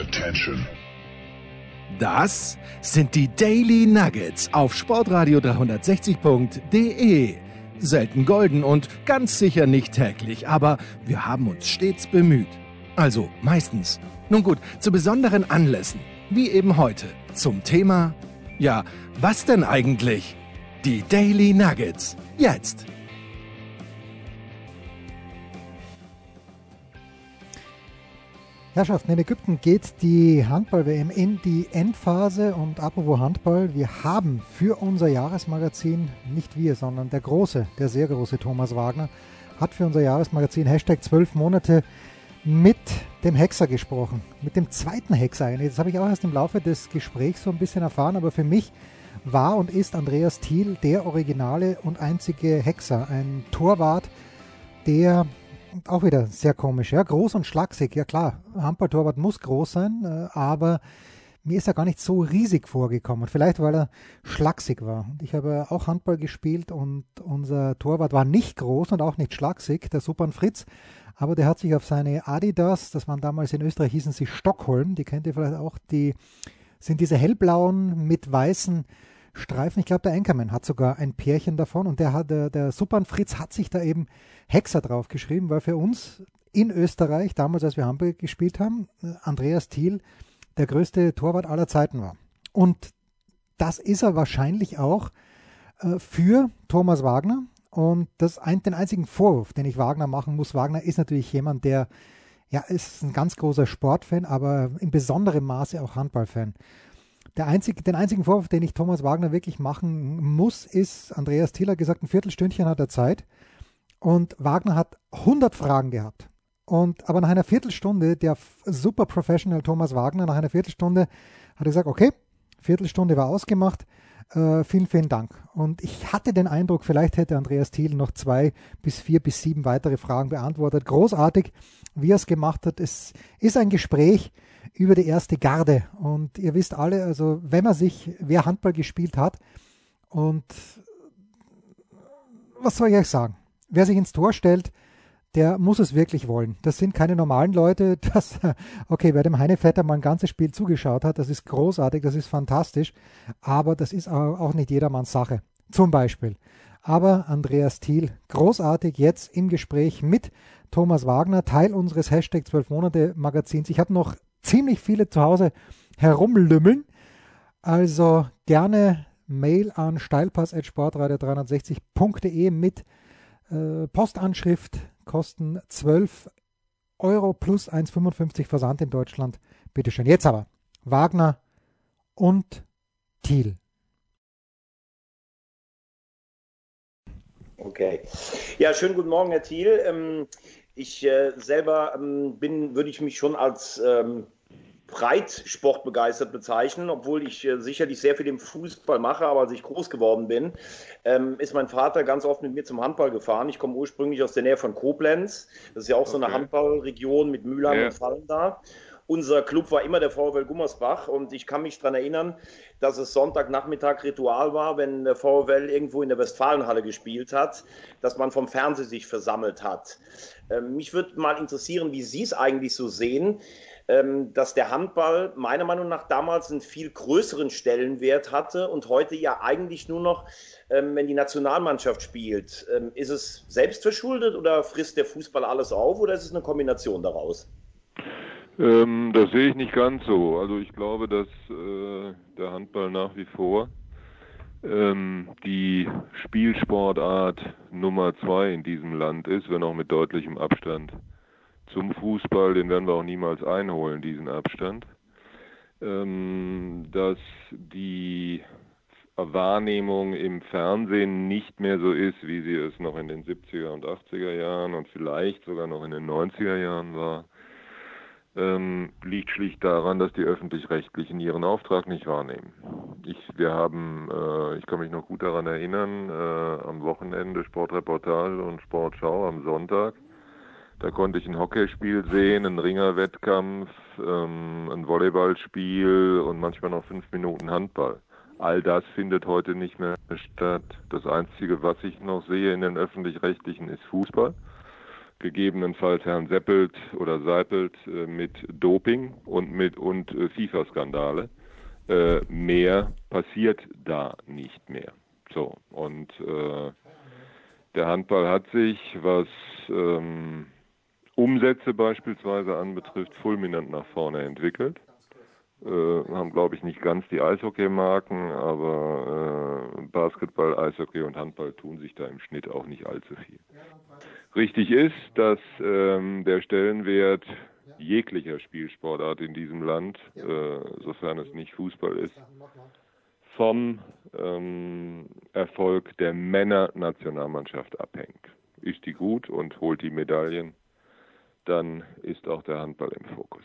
Attention. Das sind die Daily Nuggets auf Sportradio 360.de. Selten golden und ganz sicher nicht täglich, aber wir haben uns stets bemüht. Also meistens. Nun gut, zu besonderen Anlässen, wie eben heute, zum Thema, ja, was denn eigentlich? Die Daily Nuggets. Jetzt. Herrschaften, in Ägypten geht die Handball-WM in die Endphase und apropos Handball, wir haben für unser Jahresmagazin, nicht wir, sondern der große, der sehr große Thomas Wagner, hat für unser Jahresmagazin Hashtag 12 Monate mit dem Hexer gesprochen, mit dem zweiten Hexer eigentlich. Das habe ich auch erst im Laufe des Gesprächs so ein bisschen erfahren, aber für mich war und ist Andreas Thiel der originale und einzige Hexer, ein Torwart, der auch wieder sehr komisch, ja, groß und schlaksig, ja klar, Handballtorwart muss groß sein, äh, aber mir ist er gar nicht so riesig vorgekommen. Vielleicht, weil er schlaksig war. Ich habe auch Handball gespielt und unser Torwart war nicht groß und auch nicht schlaksig, der Supan Fritz, aber der hat sich auf seine Adidas, das waren damals in Österreich, hießen sie Stockholm, die kennt ihr vielleicht auch, die sind diese hellblauen mit weißen Streifen. Ich glaube, der Enkermann hat sogar ein Pärchen davon und der hat, der, der Supan Fritz hat sich da eben Hexer draufgeschrieben, weil für uns in Österreich, damals als wir Hamburg gespielt haben, Andreas Thiel der größte Torwart aller Zeiten war. Und das ist er wahrscheinlich auch äh, für Thomas Wagner. Und das ein, den einzigen Vorwurf, den ich Wagner machen muss, Wagner ist natürlich jemand, der ja, ist ein ganz großer Sportfan, aber in besonderem Maße auch Handballfan. Der einzige, den einzigen Vorwurf, den ich Thomas Wagner wirklich machen muss, ist, Andreas Thiel hat gesagt, ein Viertelstündchen hat er Zeit. Und Wagner hat 100 Fragen gehabt. Und, aber nach einer Viertelstunde, der super Professional Thomas Wagner, nach einer Viertelstunde hat er gesagt, okay, Viertelstunde war ausgemacht, äh, vielen, vielen Dank. Und ich hatte den Eindruck, vielleicht hätte Andreas Thiel noch zwei bis vier bis sieben weitere Fragen beantwortet. Großartig, wie er es gemacht hat. Es ist ein Gespräch über die erste Garde. Und ihr wisst alle, also wenn man sich, wer Handball gespielt hat, und was soll ich euch sagen? wer sich ins Tor stellt, der muss es wirklich wollen. Das sind keine normalen Leute. Das, okay, wer dem Heinevetter mal ein ganzes Spiel zugeschaut hat, das ist großartig, das ist fantastisch, aber das ist auch nicht jedermanns Sache. Zum Beispiel. Aber Andreas Thiel, großartig jetzt im Gespräch mit Thomas Wagner, Teil unseres Hashtag 12 Monate Magazins. Ich habe noch ziemlich viele zu Hause herumlümmeln. Also gerne Mail an steilpass.sportradio360.de mit äh, Postanschrift kosten 12 Euro plus 1,55 Versand in Deutschland. Bitte schön. Jetzt aber Wagner und Thiel. Okay. Ja, schönen guten Morgen, Herr Thiel. Ähm, ich äh, selber ähm, bin, würde ich mich schon als ähm, Breitsport begeistert bezeichnen, obwohl ich äh, sicherlich sehr viel im Fußball mache, aber als ich groß geworden bin, ähm, ist mein Vater ganz oft mit mir zum Handball gefahren. Ich komme ursprünglich aus der Nähe von Koblenz. Das ist ja auch okay. so eine Handballregion mit Mülheim ja. und Fallen da. Unser Club war immer der VfL Gummersbach und ich kann mich daran erinnern, dass es Sonntagnachmittag Ritual war, wenn der VfL irgendwo in der Westfalenhalle gespielt hat, dass man vom Fernsehen sich versammelt hat. Ähm, mich würde mal interessieren, wie Sie es eigentlich so sehen ähm, dass der Handball meiner Meinung nach damals einen viel größeren Stellenwert hatte und heute ja eigentlich nur noch, ähm, wenn die Nationalmannschaft spielt. Ist es selbstverschuldet oder frisst der Fußball alles auf oder ist es eine Kombination daraus? Ähm, das sehe ich nicht ganz so. Also ich glaube, dass äh, der Handball nach wie vor ähm, die Spielsportart Nummer zwei in diesem Land ist, wenn auch mit deutlichem Abstand zum Fußball, den werden wir auch niemals einholen, diesen Abstand. Ähm, dass die Wahrnehmung im Fernsehen nicht mehr so ist, wie sie es noch in den 70er und 80er Jahren und vielleicht sogar noch in den 90er Jahren war, ähm, liegt schlicht daran, dass die öffentlich-rechtlichen ihren Auftrag nicht wahrnehmen. Ich, wir haben, äh, ich kann mich noch gut daran erinnern, äh, am Wochenende Sportreportage und Sportschau am Sonntag da konnte ich ein Hockeyspiel sehen, einen Ringerwettkampf, ähm, ein Volleyballspiel und manchmal noch fünf Minuten Handball. All das findet heute nicht mehr statt. Das Einzige, was ich noch sehe in den öffentlich-rechtlichen, ist Fußball. Gegebenenfalls Herrn Seppelt oder Seipelt äh, mit Doping und mit und äh, FIFA-Skandale. Äh, mehr passiert da nicht mehr. So und äh, der Handball hat sich, was ähm, Umsätze beispielsweise anbetrifft, fulminant nach vorne entwickelt. Äh, haben, glaube ich, nicht ganz die Eishockey-Marken, aber äh, Basketball, Eishockey und Handball tun sich da im Schnitt auch nicht allzu viel. Richtig ist, dass ähm, der Stellenwert jeglicher Spielsportart in diesem Land, äh, sofern es nicht Fußball ist, vom ähm, Erfolg der Männernationalmannschaft abhängt. Ist die gut und holt die Medaillen, dann ist auch der Handball im Fokus.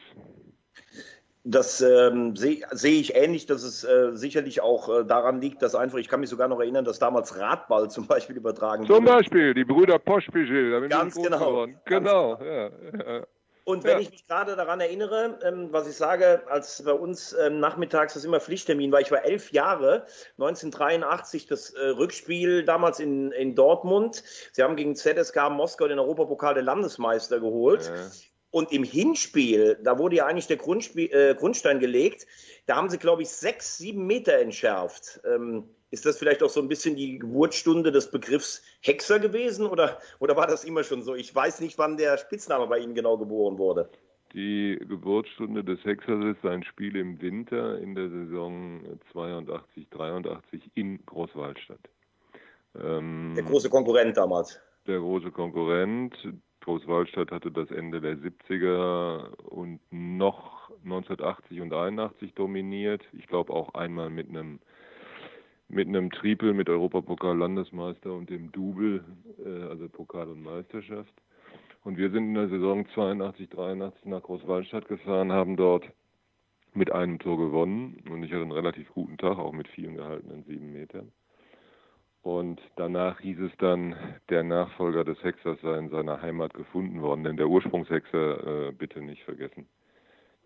Das ähm, sehe seh ich ähnlich, dass es äh, sicherlich auch äh, daran liegt, dass einfach, ich kann mich sogar noch erinnern, dass damals Radball zum Beispiel übertragen wurde. Zum Beispiel, die Brüder Poschpischel. Ganz genau. Ganz genau, ja, ja. Und wenn ja. ich mich gerade daran erinnere, ähm, was ich sage, als bei uns ähm, nachmittags das immer Pflichttermin war, ich war elf Jahre, 1983 das äh, Rückspiel damals in, in Dortmund. Sie haben gegen ZSK Moskau den Europapokal der Landesmeister geholt. Und im Hinspiel, da wurde ja eigentlich der Grundspiel, äh, Grundstein gelegt, da haben sie, glaube ich, sechs, sieben Meter entschärft. Ähm, ist das vielleicht auch so ein bisschen die Geburtsstunde des Begriffs Hexer gewesen oder, oder war das immer schon so? Ich weiß nicht, wann der Spitzname bei Ihnen genau geboren wurde. Die Geburtsstunde des Hexers ist ein Spiel im Winter in der Saison 82, 83 in Großwaldstadt. Ähm, der große Konkurrent damals. Der große Konkurrent. Großwaldstadt hatte das Ende der 70er und noch 1980 und 81 dominiert. Ich glaube auch einmal mit einem mit einem Triple mit Europapokal Landesmeister und dem Double, äh, also Pokal und Meisterschaft. Und wir sind in der Saison 82, 83 nach Großwaldstadt gefahren, haben dort mit einem Tor gewonnen und ich hatte einen relativ guten Tag, auch mit vielen gehaltenen sieben Metern. Und danach hieß es dann, der Nachfolger des Hexers sei in seiner Heimat gefunden worden, denn der Ursprungshexer, äh, bitte nicht vergessen,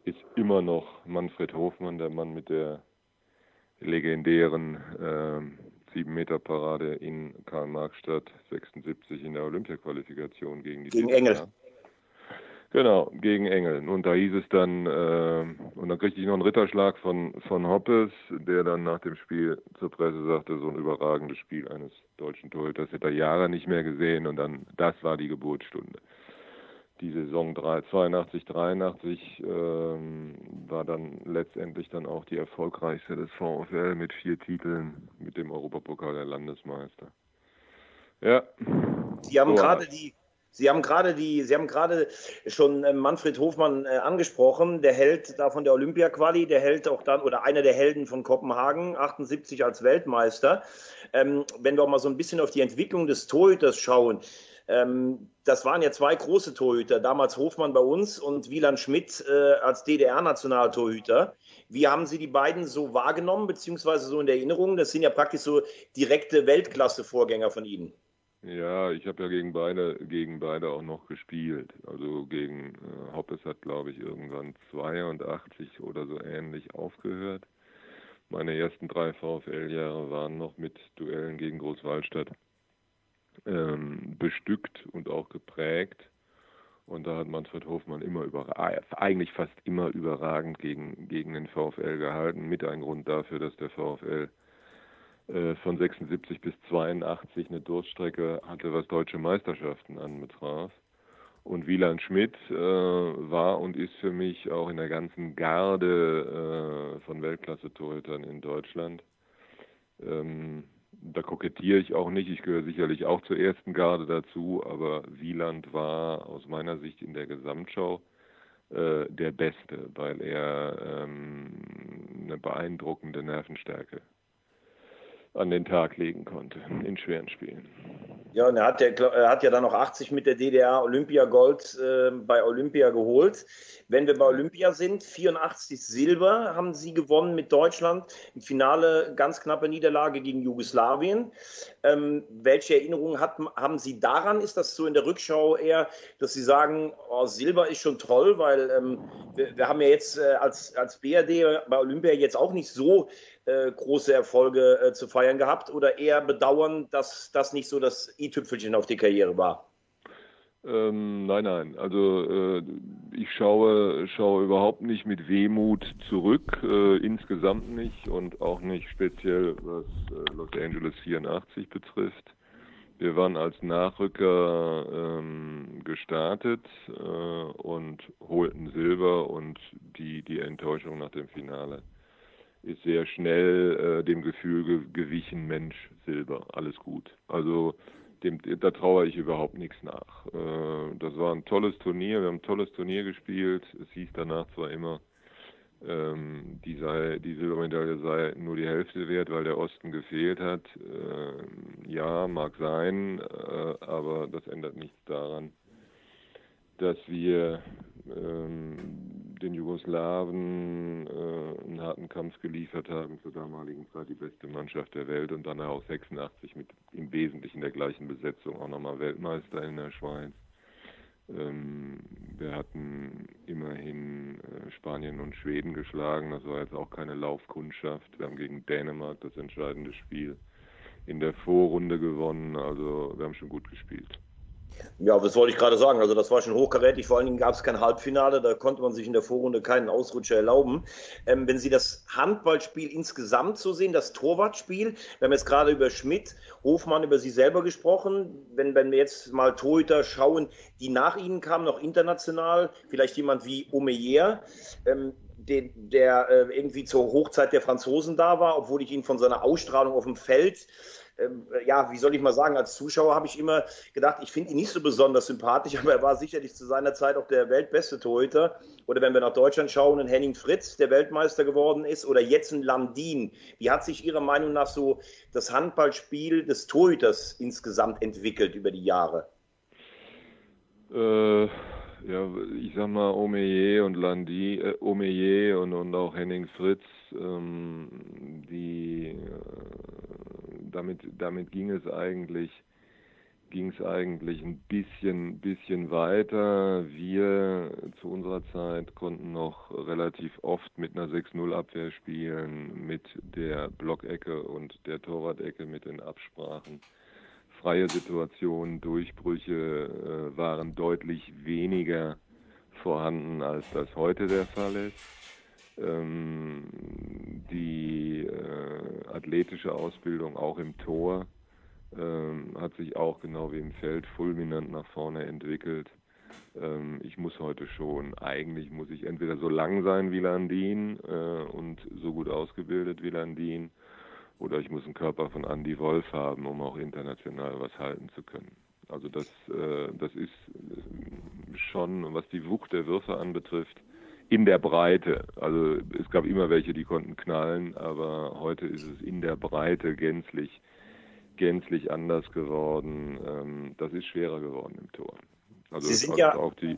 ist immer noch Manfred Hofmann, der Mann mit der legendären äh, 7-Meter-Parade in Karl-Marx-Stadt 76 in der Olympia-Qualifikation gegen die Gegen Engel. Genau, gegen Engel. Und da hieß es dann, äh, und dann kriegte ich noch einen Ritterschlag von, von Hoppes, der dann nach dem Spiel zur Presse sagte, so ein überragendes Spiel eines deutschen Torhüters hätte er Jahre nicht mehr gesehen und dann, das war die Geburtsstunde die Saison 82, 83 ähm, war dann letztendlich dann auch die erfolgreichste des VfL mit vier Titeln mit dem Europapokal der Landesmeister. Ja. Sie haben so gerade die Sie haben gerade die, Sie haben gerade schon äh, Manfred Hofmann äh, angesprochen, der Held da von der Olympia-Quali, der Held auch dann oder einer der Helden von Kopenhagen, 78 als Weltmeister. Ähm, wenn wir auch mal so ein bisschen auf die Entwicklung des Torhüters schauen, ähm, das waren ja zwei große Torhüter, damals Hofmann bei uns und Wieland Schmidt äh, als DDR-Nationaltorhüter. Wie haben Sie die beiden so wahrgenommen, beziehungsweise so in Erinnerung? Das sind ja praktisch so direkte Weltklasse-Vorgänger von Ihnen. Ja, ich habe ja gegen beide, gegen beide auch noch gespielt. Also gegen äh, Hoppes hat, glaube ich, irgendwann 82 oder so ähnlich aufgehört. Meine ersten drei VfL-Jahre waren noch mit Duellen gegen Großwaldstadt ähm, bestückt und auch geprägt. Und da hat Manfred Hofmann immer über, eigentlich fast immer überragend gegen, gegen den VfL gehalten. Mit ein Grund dafür, dass der VfL von 76 bis 82 eine Durststrecke hatte, was deutsche Meisterschaften anbetraf. Und Wieland Schmidt äh, war und ist für mich auch in der ganzen Garde äh, von Weltklasse-Torhütern in Deutschland ähm, da kokettiere ich auch nicht. Ich gehöre sicherlich auch zur ersten Garde dazu, aber Wieland war aus meiner Sicht in der Gesamtschau äh, der Beste, weil er ähm, eine beeindruckende Nervenstärke an den Tag legen konnte in schweren Spielen. Ja, und er hat, ja, er hat ja dann noch 80 mit der DDR Olympia Gold äh, bei Olympia geholt. Wenn wir bei Olympia sind, 84 Silber haben sie gewonnen mit Deutschland. Im Finale ganz knappe Niederlage gegen Jugoslawien. Ähm, welche Erinnerungen hat, haben Sie daran? Ist das so in der Rückschau eher, dass Sie sagen, oh, Silber ist schon toll, weil ähm, wir, wir, haben ja jetzt äh, als, als BRD bei Olympia jetzt auch nicht so äh, große Erfolge äh, zu feiern gehabt oder eher bedauern, dass das nicht so das i-Tüpfelchen auf die Karriere war? Ähm, nein, nein. Also äh, ich schaue, schaue überhaupt nicht mit Wehmut zurück, äh, insgesamt nicht und auch nicht speziell was äh, Los Angeles 84 betrifft. Wir waren als Nachrücker ähm, gestartet äh, und holten Silber und die, die Enttäuschung nach dem Finale ist sehr schnell äh, dem Gefühl ge gewichen, Mensch, Silber, alles gut. Also dem, da traue ich überhaupt nichts nach. Äh, das war ein tolles Turnier, wir haben ein tolles Turnier gespielt. Es hieß danach zwar immer, ähm, die, sei, die Silbermedaille sei nur die Hälfte wert, weil der Osten gefehlt hat. Äh, ja, mag sein, äh, aber das ändert nichts daran, dass wir ähm, den Jugoslawen äh, einen harten Kampf geliefert haben, zur damaligen Zeit die beste Mannschaft der Welt und dann auch 86 mit im Wesentlichen der gleichen Besetzung auch nochmal Weltmeister in der Schweiz. Ähm, wir hatten immerhin äh, Spanien und Schweden geschlagen. Das war jetzt auch keine Laufkundschaft. Wir haben gegen Dänemark das entscheidende Spiel in der Vorrunde gewonnen. Also wir haben schon gut gespielt. Ja, das wollte ich gerade sagen. Also das war schon hochkarätig. Vor allen Dingen gab es kein Halbfinale. Da konnte man sich in der Vorrunde keinen Ausrutscher erlauben. Ähm, wenn Sie das Handballspiel insgesamt so sehen, das Torwartspiel, wir haben jetzt gerade über Schmidt, Hofmann, über Sie selber gesprochen. Wenn, wenn wir jetzt mal Torhüter schauen, die nach Ihnen kamen, noch international, vielleicht jemand wie Omeyer, ähm, den, der äh, irgendwie zur Hochzeit der Franzosen da war, obwohl ich ihn von seiner Ausstrahlung auf dem Feld ähm, ja, wie soll ich mal sagen, als Zuschauer habe ich immer gedacht, ich finde ihn nicht so besonders sympathisch, aber er war sicherlich zu seiner Zeit auch der weltbeste Torhüter. Oder wenn wir nach Deutschland schauen, ein Henning Fritz, der Weltmeister geworden ist, oder jetzt ein Landin. Wie hat sich Ihrer Meinung nach so das Handballspiel des Torhüters insgesamt entwickelt über die Jahre? Äh, ja, ich sag mal Omeyer und Landi, äh, Omeyer und, und auch Henning Fritz, ähm, die äh, damit damit ging es eigentlich ging es eigentlich ein bisschen bisschen weiter. Wir zu unserer Zeit konnten noch relativ oft mit einer 6-0 Abwehr spielen, mit der Blockecke und der Torwart-Ecke mit den Absprachen freie Situationen, Durchbrüche äh, waren deutlich weniger vorhanden, als das heute der Fall ist. Ähm, die äh, athletische Ausbildung auch im Tor ähm, hat sich auch genau wie im Feld fulminant nach vorne entwickelt. Ähm, ich muss heute schon, eigentlich muss ich entweder so lang sein wie Landin äh, und so gut ausgebildet wie Landin oder ich muss einen Körper von Andy Wolf haben, um auch international was halten zu können. Also das, äh, das ist äh, schon, was die Wucht der Würfe anbetrifft, in der Breite. Also es gab immer welche, die konnten knallen, aber heute ist es in der Breite gänzlich, gänzlich anders geworden. Ähm, das ist schwerer geworden im Tor. Also Sie sind ja auch die.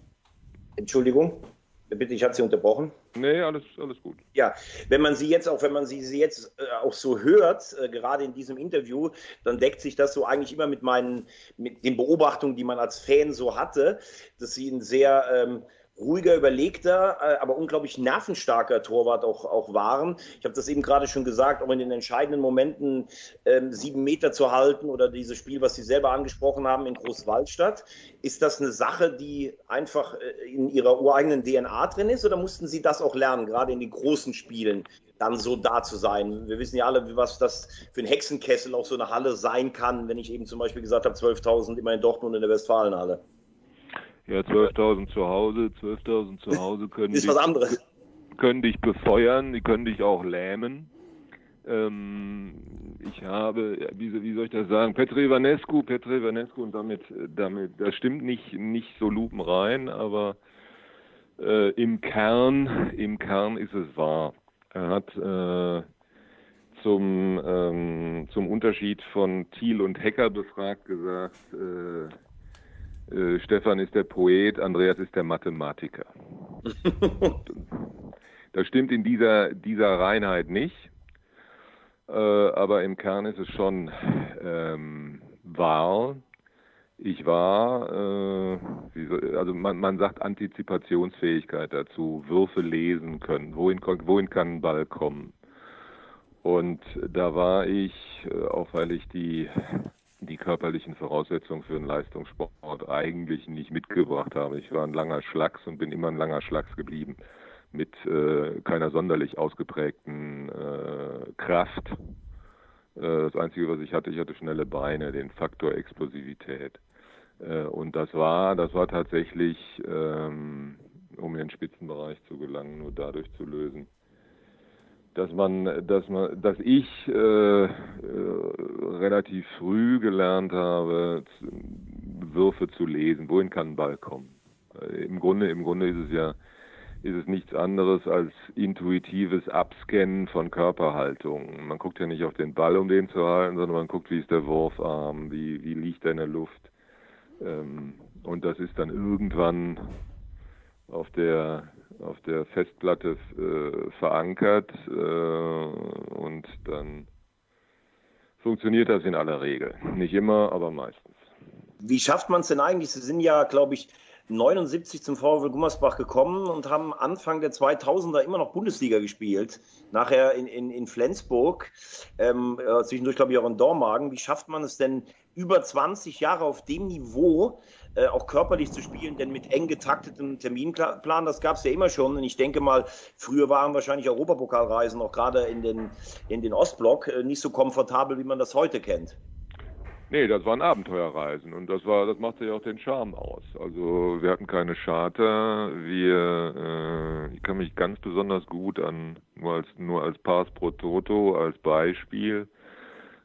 Entschuldigung. Bitte, ich hatte Sie unterbrochen. Nee, alles, alles gut. Ja, wenn man Sie jetzt auch, wenn man Sie, Sie jetzt äh, auch so hört, äh, gerade in diesem Interview, dann deckt sich das so eigentlich immer mit meinen, mit den Beobachtungen, die man als Fan so hatte, dass Sie ein sehr ähm, ruhiger, überlegter, äh, aber unglaublich nervenstarker Torwart auch, auch waren. Ich habe das eben gerade schon gesagt, auch in den entscheidenden Momenten ähm, sieben Meter zu halten oder dieses Spiel, was Sie selber angesprochen haben in Großwaldstadt. Ist das eine Sache, die einfach äh, in Ihrer ureigenen DNA drin ist oder mussten Sie das auch lernen, gerade in den großen Spielen? dann so da zu sein. Wir wissen ja alle, was das für ein Hexenkessel auch so eine Halle sein kann, wenn ich eben zum Beispiel gesagt habe, 12.000 immer in Dortmund in der Westfalenhalle. Ja, 12.000 zu Hause, 12.000 zu Hause können, ist dich, was anderes. können dich befeuern, die können dich auch lähmen. Ähm, ich habe, wie, wie, soll ich das sagen, Petre Ivanescu, Petre Ivanescu und damit, damit, das stimmt nicht, nicht so lupenrein, aber äh, im Kern, im Kern ist es wahr. Er hat äh, zum, ähm, zum Unterschied von Thiel und Hecker befragt gesagt, äh, äh, Stefan ist der Poet, Andreas ist der Mathematiker. das stimmt in dieser, dieser Reinheit nicht, äh, aber im Kern ist es schon ähm, wahr. Ich war, äh, soll, also man, man sagt Antizipationsfähigkeit dazu, Würfe lesen können, wohin, wohin kann ein Ball kommen. Und da war ich, äh, auch weil ich die die körperlichen Voraussetzungen für einen Leistungssport eigentlich nicht mitgebracht habe. Ich war ein langer Schlacks und bin immer ein langer Schlacks geblieben mit äh, keiner sonderlich ausgeprägten äh, Kraft. Äh, das Einzige, was ich hatte, ich hatte schnelle Beine, den Faktor Explosivität. Äh, und das war, das war tatsächlich, ähm, um in den Spitzenbereich zu gelangen, nur dadurch zu lösen, dass man, dass man, dass ich äh, äh, relativ früh gelernt habe, Würfe zu lesen. Wohin kann ein Ball kommen? Äh, Im Grunde, im Grunde ist es ja, ist es nichts anderes als intuitives Abscannen von Körperhaltung. Man guckt ja nicht auf den Ball, um den zu halten, sondern man guckt, wie ist der Wurfarm, wie, wie liegt er in der Luft. Ähm, und das ist dann irgendwann auf der auf der Festplatte äh, verankert äh, und dann funktioniert das in aller Regel. Nicht immer, aber meistens. Wie schafft man es denn eigentlich? Sie sind ja, glaube ich, 79 zum VfL Gummersbach gekommen und haben Anfang der 2000er immer noch Bundesliga gespielt. Nachher in, in, in Flensburg, ähm, äh, zwischendurch glaube ich auch in Dormagen. Wie schafft man es denn über 20 Jahre auf dem Niveau äh, auch körperlich zu spielen? Denn mit eng getaktetem Terminplan, das gab es ja immer schon. Und ich denke mal, früher waren wahrscheinlich Europapokalreisen auch gerade in den, in den Ostblock äh, nicht so komfortabel, wie man das heute kennt. Nee, das waren Abenteuerreisen und das war, das machte ja auch den Charme aus. Also wir hatten keine Charter, wir, äh, ich kann mich ganz besonders gut an, nur als, nur als Pass pro Toto, als Beispiel,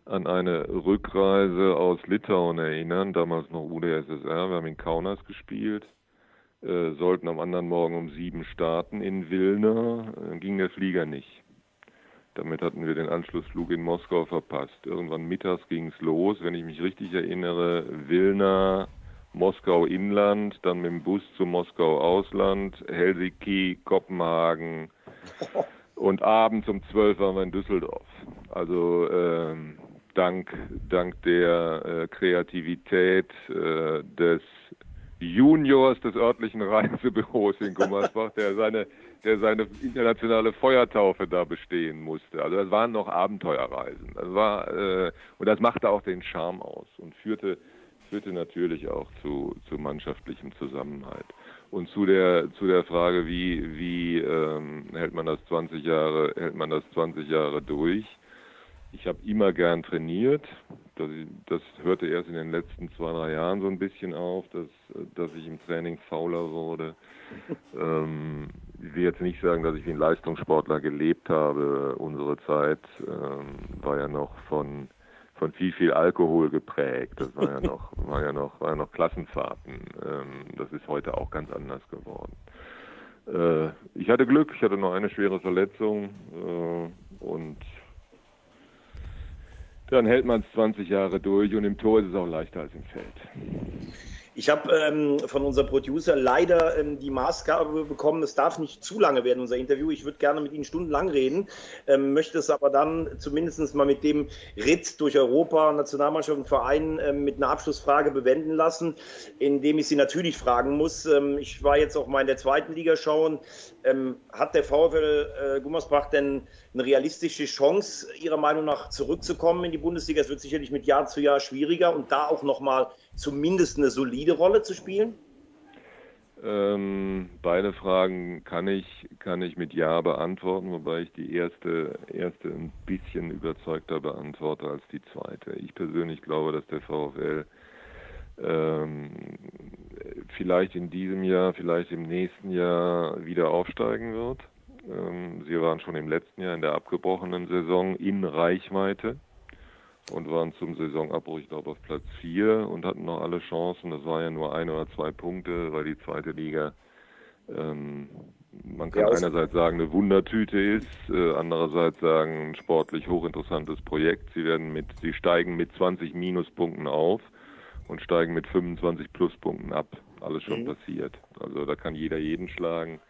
an eine Rückreise aus Litauen erinnern, damals noch UdSSR, wir haben in Kaunas gespielt, äh, sollten am anderen Morgen um sieben starten in Wilna, äh, ging der Flieger nicht. Damit hatten wir den Anschlussflug in Moskau verpasst. Irgendwann mittags ging es los, wenn ich mich richtig erinnere, Wilna, Moskau Inland, dann mit dem Bus zu Moskau Ausland, Helsinki, Kopenhagen und abends um 12 waren wir in Düsseldorf. Also ähm, dank, dank der äh, Kreativität äh, des Juniors des örtlichen Reisebüros in Gummersbach, der seine der seine internationale Feuertaufe da bestehen musste. Also das waren noch Abenteuerreisen. Das war äh, und das machte auch den Charme aus und führte führte natürlich auch zu, zu mannschaftlichem Zusammenhalt. Und zu der zu der Frage, wie wie ähm, hält man das 20 Jahre hält man das 20 Jahre durch? Ich habe immer gern trainiert. Das, hörte erst in den letzten zwei, drei Jahren so ein bisschen auf, dass, dass ich im Training fauler wurde. ähm, ich will jetzt nicht sagen, dass ich wie ein Leistungssportler gelebt habe. Unsere Zeit ähm, war ja noch von von viel, viel Alkohol geprägt. Das war ja noch, war ja noch, war ja noch Klassenfahrten. Ähm, das ist heute auch ganz anders geworden. Äh, ich hatte Glück, ich hatte noch eine schwere Verletzung äh, und dann hält man es 20 Jahre durch und im Tor ist es auch leichter als im Feld. Ich habe ähm, von unserem Producer leider ähm, die Maßgabe bekommen, es darf nicht zu lange werden, unser Interview. Ich würde gerne mit Ihnen stundenlang reden, ähm, möchte es aber dann zumindest mal mit dem Ritt durch Europa, Nationalmannschaft und Verein ähm, mit einer Abschlussfrage bewenden lassen, indem ich Sie natürlich fragen muss. Ähm, ich war jetzt auch mal in der zweiten Liga schauen. Ähm, hat der VfL äh, Gummersbach denn eine realistische Chance, Ihrer Meinung nach zurückzukommen in die Bundesliga? Es wird sicherlich mit Jahr zu Jahr schwieriger und da auch nochmal zumindest eine solide Rolle zu spielen? Ähm, beide Fragen kann ich, kann ich mit Ja beantworten, wobei ich die erste, erste ein bisschen überzeugter beantworte als die zweite. Ich persönlich glaube, dass der VfL ähm, vielleicht in diesem Jahr, vielleicht im nächsten Jahr wieder aufsteigen wird. Ähm, sie waren schon im letzten Jahr in der abgebrochenen Saison in Reichweite und waren zum Saisonabbruch, ich glaube, auf Platz 4 und hatten noch alle Chancen. Das war ja nur ein oder zwei Punkte, weil die zweite Liga, ähm, man kann ja, einerseits sagen, eine Wundertüte ist, äh, andererseits sagen, ein sportlich hochinteressantes Projekt. Sie werden mit, sie steigen mit 20 Minuspunkten auf und steigen mit 25 Pluspunkten ab. Alles schon mhm. passiert. Also da kann jeder jeden schlagen.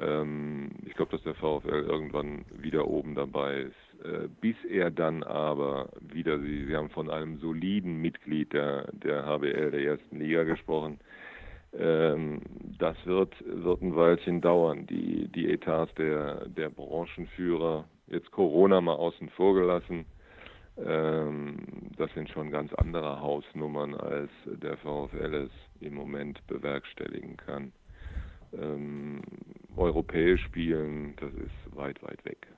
Ähm, ich glaube, dass der VfL irgendwann wieder oben dabei ist. Äh, bis er dann aber wieder, Sie, Sie haben von einem soliden Mitglied der, der HBL, der ersten Liga gesprochen, ähm, das wird, wird ein Weilchen dauern. Die, die Etats der, der Branchenführer, jetzt Corona mal außen vor gelassen, Ähm, das sind schon ganz andere Hausnummern, als der VfL es im Moment bewerkstelligen kann. Ähm, europäisch spielen, das ist weit, weit weg.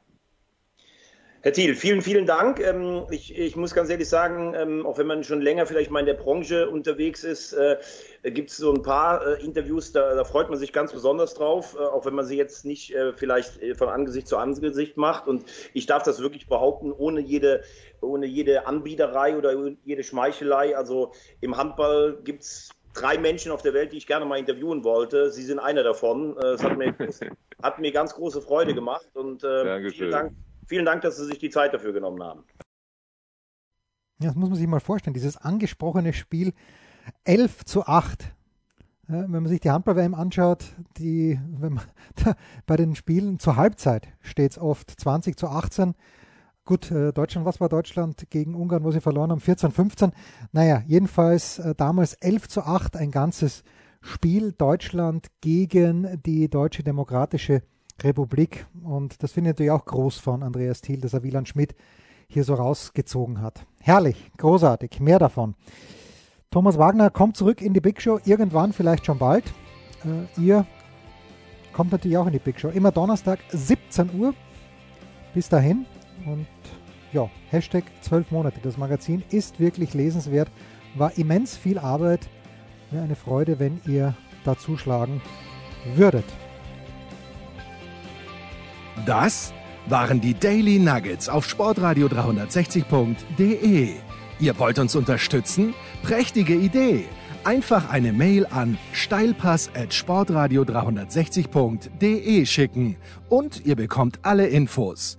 Herr Thiel, vielen, vielen Dank. Ähm, ich, ich, muss ganz ehrlich sagen, ähm, auch wenn man schon länger vielleicht mal in der Branche unterwegs ist, äh, gibt es so ein paar äh, Interviews, da, da, freut man sich ganz besonders drauf, äh, auch wenn man sie jetzt nicht vielleicht von Angesicht zu Angesicht macht. Und ich darf das wirklich behaupten, ohne jede, ohne jede Anbiederei oder jede Schmeichelei. Also im Handball gibt es drei Menschen auf der Welt, die ich gerne mal interviewen wollte. Sie sind einer davon. Es hat mir, hat mir ganz große Freude gemacht und äh, vielen Dank Vielen Dank, dass Sie sich die Zeit dafür genommen haben. Ja, das muss man sich mal vorstellen, dieses angesprochene Spiel 11 zu 8. Ja, wenn man sich die Handball-WM anschaut, die, wenn man, da, bei den Spielen zur Halbzeit steht es oft 20 zu 18. Gut, äh, Deutschland, was war Deutschland gegen Ungarn, wo sie verloren haben? 14, 15. Naja, jedenfalls äh, damals 11 zu 8, ein ganzes Spiel Deutschland gegen die Deutsche Demokratische Republik. Und das finde ich natürlich auch groß von Andreas Thiel, dass er Wieland Schmidt hier so rausgezogen hat. Herrlich, großartig, mehr davon. Thomas Wagner kommt zurück in die Big Show, irgendwann, vielleicht schon bald. Äh, ihr kommt natürlich auch in die Big Show. Immer Donnerstag, 17 Uhr. Bis dahin. Und ja, Hashtag 12 Monate. Das Magazin ist wirklich lesenswert. War immens viel Arbeit. Wäre eine Freude, wenn ihr da zuschlagen würdet. Das waren die Daily Nuggets auf Sportradio 360.de. Ihr wollt uns unterstützen? Prächtige Idee! Einfach eine Mail an steilpass at sportradio 360.de schicken und ihr bekommt alle Infos.